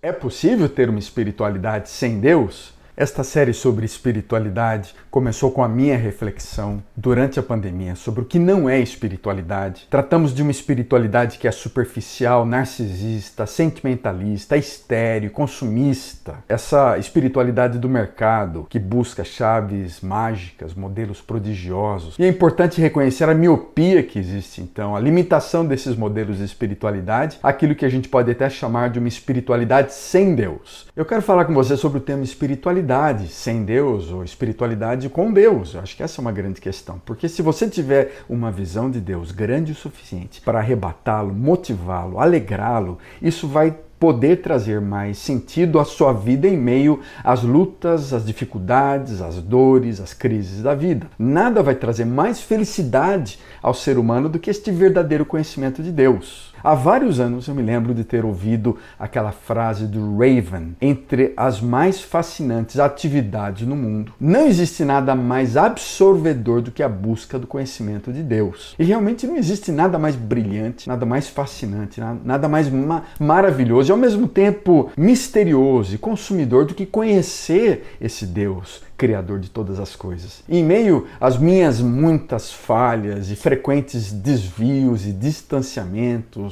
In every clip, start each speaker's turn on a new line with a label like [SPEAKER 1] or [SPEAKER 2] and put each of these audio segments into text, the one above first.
[SPEAKER 1] É possível ter uma espiritualidade sem Deus? Esta série sobre espiritualidade começou com a minha reflexão durante a pandemia sobre o que não é espiritualidade. Tratamos de uma espiritualidade que é superficial, narcisista, sentimentalista, estéreo, consumista. Essa espiritualidade do mercado que busca chaves mágicas, modelos prodigiosos. E é importante reconhecer a miopia que existe então, a limitação desses modelos de espiritualidade, aquilo que a gente pode até chamar de uma espiritualidade sem Deus. Eu quero falar com você sobre o tema espiritualidade espiritualidade sem Deus ou espiritualidade com Deus. Eu acho que essa é uma grande questão. Porque se você tiver uma visão de Deus grande o suficiente para arrebatá-lo, motivá-lo, alegrá-lo, isso vai poder trazer mais sentido à sua vida em meio às lutas, às dificuldades, às dores, às crises da vida. Nada vai trazer mais felicidade ao ser humano do que este verdadeiro conhecimento de Deus. Há vários anos eu me lembro de ter ouvido aquela frase do Raven: entre as mais fascinantes atividades no mundo, não existe nada mais absorvedor do que a busca do conhecimento de Deus. E realmente não existe nada mais brilhante, nada mais fascinante, nada mais ma maravilhoso e ao mesmo tempo misterioso e consumidor do que conhecer esse Deus Criador de todas as coisas. Em meio às minhas muitas falhas e frequentes desvios e distanciamentos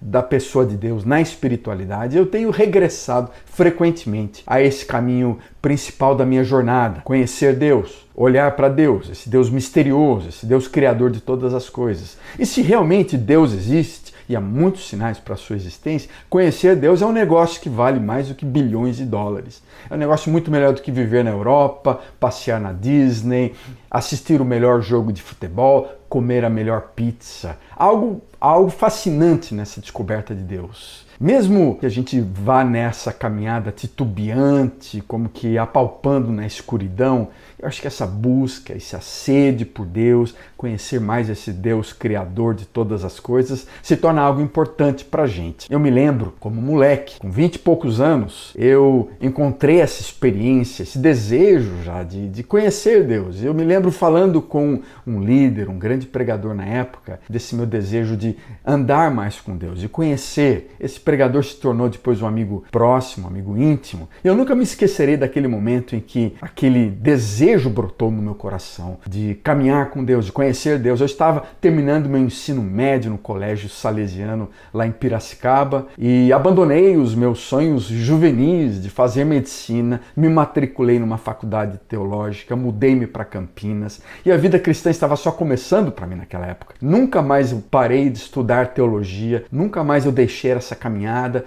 [SPEAKER 1] da pessoa de Deus na espiritualidade, eu tenho regressado frequentemente a esse caminho principal da minha jornada: conhecer Deus, olhar para Deus, esse Deus misterioso, esse Deus criador de todas as coisas. E se realmente Deus existe, e há muitos sinais para a sua existência, conhecer Deus é um negócio que vale mais do que bilhões de dólares. É um negócio muito melhor do que viver na Europa, passear na Disney, assistir o melhor jogo de futebol, comer a melhor pizza. Algo, algo fascinante nessa descoberta de Deus. Mesmo que a gente vá nessa caminhada titubeante, como que apalpando na escuridão, eu acho que essa busca, essa sede por Deus, conhecer mais esse Deus criador de todas as coisas, se torna algo importante para a gente. Eu me lembro, como moleque, com 20 e poucos anos, eu encontrei essa experiência, esse desejo já de, de conhecer Deus. Eu me lembro falando com um líder, um grande pregador na época, desse meu desejo de andar mais com Deus, de conhecer. Esse pregador se tornou depois um amigo próximo, um amigo íntimo. E eu nunca me esquecerei daquele momento em que aquele desejo brotou no meu coração de caminhar com Deus, de conhecer Deus. Eu estava terminando meu ensino médio no colégio salesiano lá em Piracicaba e abandonei os meus sonhos juvenis de fazer medicina, me matriculei numa faculdade teológica, mudei-me para Campinas e a vida cristã estava só começando para mim naquela época. Nunca mais eu parei de estudar teologia, nunca mais eu deixei essa caminhada.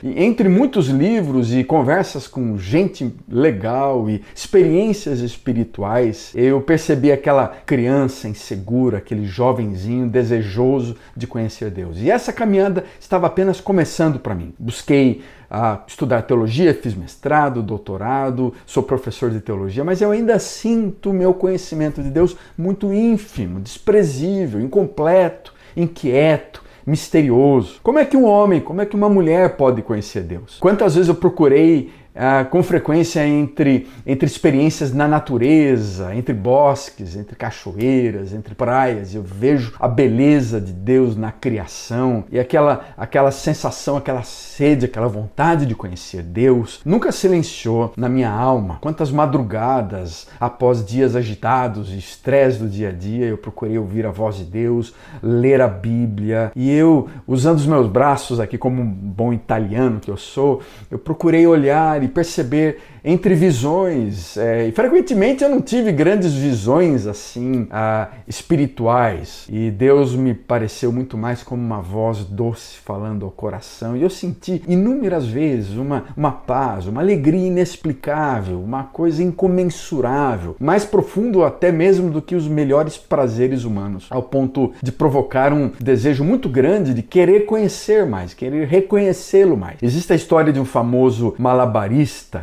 [SPEAKER 1] E entre muitos livros e conversas com gente legal e experiências espirituais, eu percebi aquela criança insegura, aquele jovenzinho desejoso de conhecer Deus. E essa caminhada estava apenas começando para mim. Busquei a estudar teologia, fiz mestrado, doutorado, sou professor de teologia, mas eu ainda sinto meu conhecimento de Deus muito ínfimo, desprezível, incompleto, inquieto misterioso. Como é que um homem, como é que uma mulher pode conhecer Deus? Quantas vezes eu procurei ah, com frequência entre, entre experiências na natureza, entre bosques, entre cachoeiras, entre praias. Eu vejo a beleza de Deus na criação e aquela, aquela sensação, aquela sede, aquela vontade de conhecer Deus nunca silenciou na minha alma. Quantas madrugadas, após dias agitados e estresse do dia a dia, eu procurei ouvir a voz de Deus, ler a Bíblia e eu, usando os meus braços aqui como um bom italiano que eu sou, eu procurei olhar e perceber entre visões. É, e frequentemente eu não tive grandes visões assim ah, espirituais. E Deus me pareceu muito mais como uma voz doce falando ao coração. E eu senti inúmeras vezes uma, uma paz, uma alegria inexplicável, uma coisa incomensurável, mais profundo até mesmo do que os melhores prazeres humanos, ao ponto de provocar um desejo muito grande de querer conhecer mais, querer reconhecê-lo mais. Existe a história de um famoso malabarista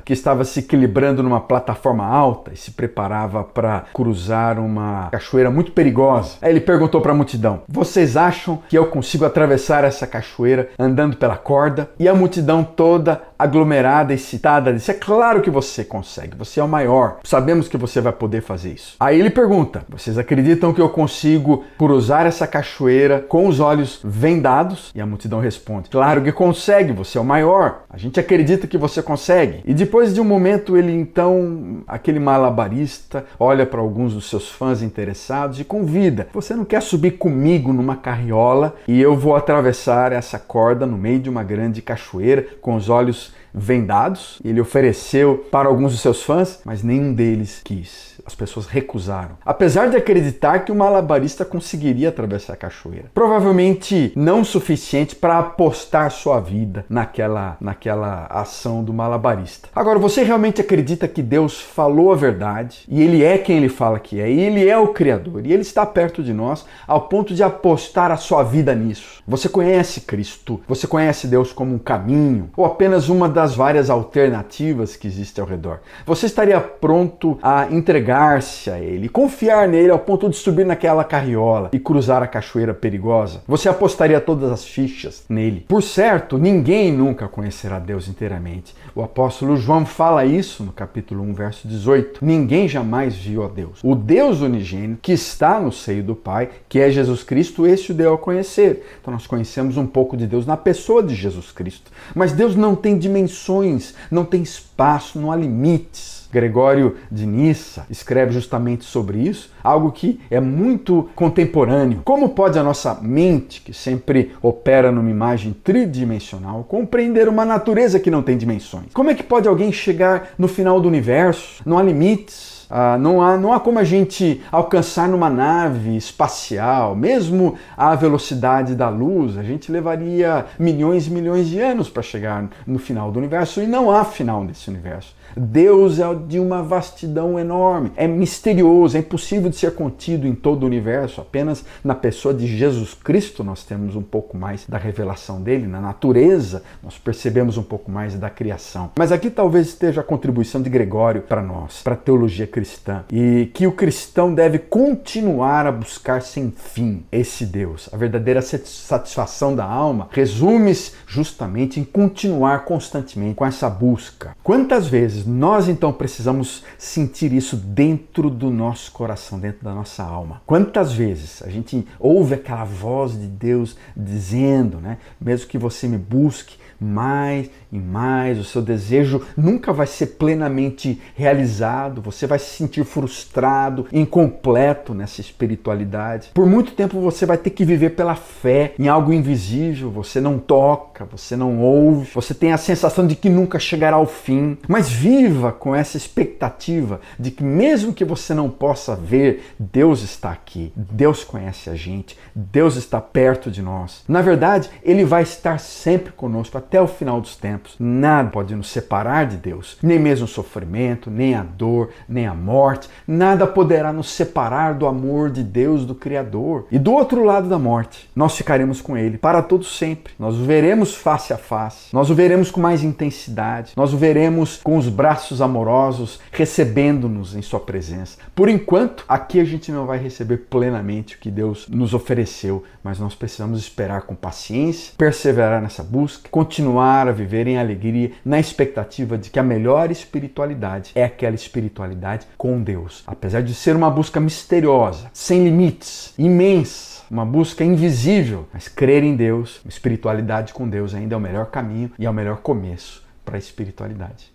[SPEAKER 1] que estava se equilibrando numa plataforma alta e se preparava para cruzar uma cachoeira muito perigosa. Aí ele perguntou para a multidão: Vocês acham que eu consigo atravessar essa cachoeira andando pela corda? E a multidão toda aglomerada, excitada, disse: É claro que você consegue, você é o maior, sabemos que você vai poder fazer isso. Aí ele pergunta: Vocês acreditam que eu consigo cruzar essa cachoeira com os olhos vendados? E a multidão responde: Claro que consegue, você é o maior, a gente acredita que você consegue. E depois de um momento, ele então, aquele malabarista, olha para alguns dos seus fãs interessados e convida: Você não quer subir comigo numa carriola e eu vou atravessar essa corda no meio de uma grande cachoeira com os olhos vendados. Ele ofereceu para alguns dos seus fãs, mas nenhum deles quis. As pessoas recusaram. Apesar de acreditar que o malabarista conseguiria atravessar a cachoeira. Provavelmente não suficiente para apostar sua vida naquela, naquela ação do malabarista. Agora, você realmente acredita que Deus falou a verdade e Ele é quem Ele fala que é, e Ele é o Criador, e Ele está perto de nós ao ponto de apostar a sua vida nisso? Você conhece Cristo? Você conhece Deus como um caminho? Ou apenas uma das várias alternativas que existem ao redor? Você estaria pronto a entregar entregar-se a ele, confiar nele ao ponto de subir naquela carriola e cruzar a cachoeira perigosa? Você apostaria todas as fichas nele? Por certo, ninguém nunca conhecerá Deus inteiramente. O apóstolo João fala isso no capítulo 1, verso 18. Ninguém jamais viu a Deus. O Deus unigênito que está no seio do Pai, que é Jesus Cristo, esse o deu a conhecer. Então nós conhecemos um pouco de Deus na pessoa de Jesus Cristo. Mas Deus não tem dimensões, não tem espaço, não há limites. Gregório de Nissa escreve justamente sobre isso, algo que é muito contemporâneo. Como pode a nossa mente, que sempre opera numa imagem tridimensional, compreender uma natureza que não tem dimensões? Como é que pode alguém chegar no final do universo? Não há limites ah, não, há, não há como a gente alcançar numa nave espacial, mesmo a velocidade da luz, a gente levaria milhões e milhões de anos para chegar no final do universo e não há final desse universo. Deus é de uma vastidão enorme, é misterioso, é impossível de ser contido em todo o universo. Apenas na pessoa de Jesus Cristo nós temos um pouco mais da revelação dele, na natureza nós percebemos um pouco mais da criação. Mas aqui talvez esteja a contribuição de Gregório para nós, para a teologia cristã, e que o cristão deve continuar a buscar sem fim esse Deus. A verdadeira satisfação da alma resume-se justamente em continuar constantemente com essa busca. Quantas vezes nós então precisamos sentir isso dentro do nosso coração, dentro da nossa alma? Quantas vezes a gente ouve aquela voz de Deus dizendo, né, mesmo que você me busque, mais e mais, o seu desejo nunca vai ser plenamente realizado, você vai se sentir frustrado, incompleto nessa espiritualidade. Por muito tempo você vai ter que viver pela fé em algo invisível, você não toca, você não ouve, você tem a sensação de que nunca chegará ao fim, mas viva com essa expectativa de que mesmo que você não possa ver, Deus está aqui, Deus conhece a gente, Deus está perto de nós. Na verdade, ele vai estar sempre conosco até o final dos tempos. Nada pode nos separar de Deus, nem mesmo o sofrimento, nem a dor, nem a morte, nada poderá nos separar do amor de Deus, do Criador. E do outro lado da morte, nós ficaremos com Ele para todo sempre. Nós o veremos face a face, nós o veremos com mais intensidade, nós o veremos com os braços amorosos recebendo-nos em Sua presença. Por enquanto, aqui a gente não vai receber plenamente o que Deus nos ofereceu, mas nós precisamos esperar com paciência, perseverar nessa busca, continuar a viver em alegria, na expectativa de que a melhor espiritualidade é aquela espiritualidade com Deus. Apesar de ser uma busca misteriosa, sem limites, imensa, uma busca invisível, mas crer em Deus, espiritualidade com Deus ainda é o melhor caminho e é o melhor começo para a espiritualidade.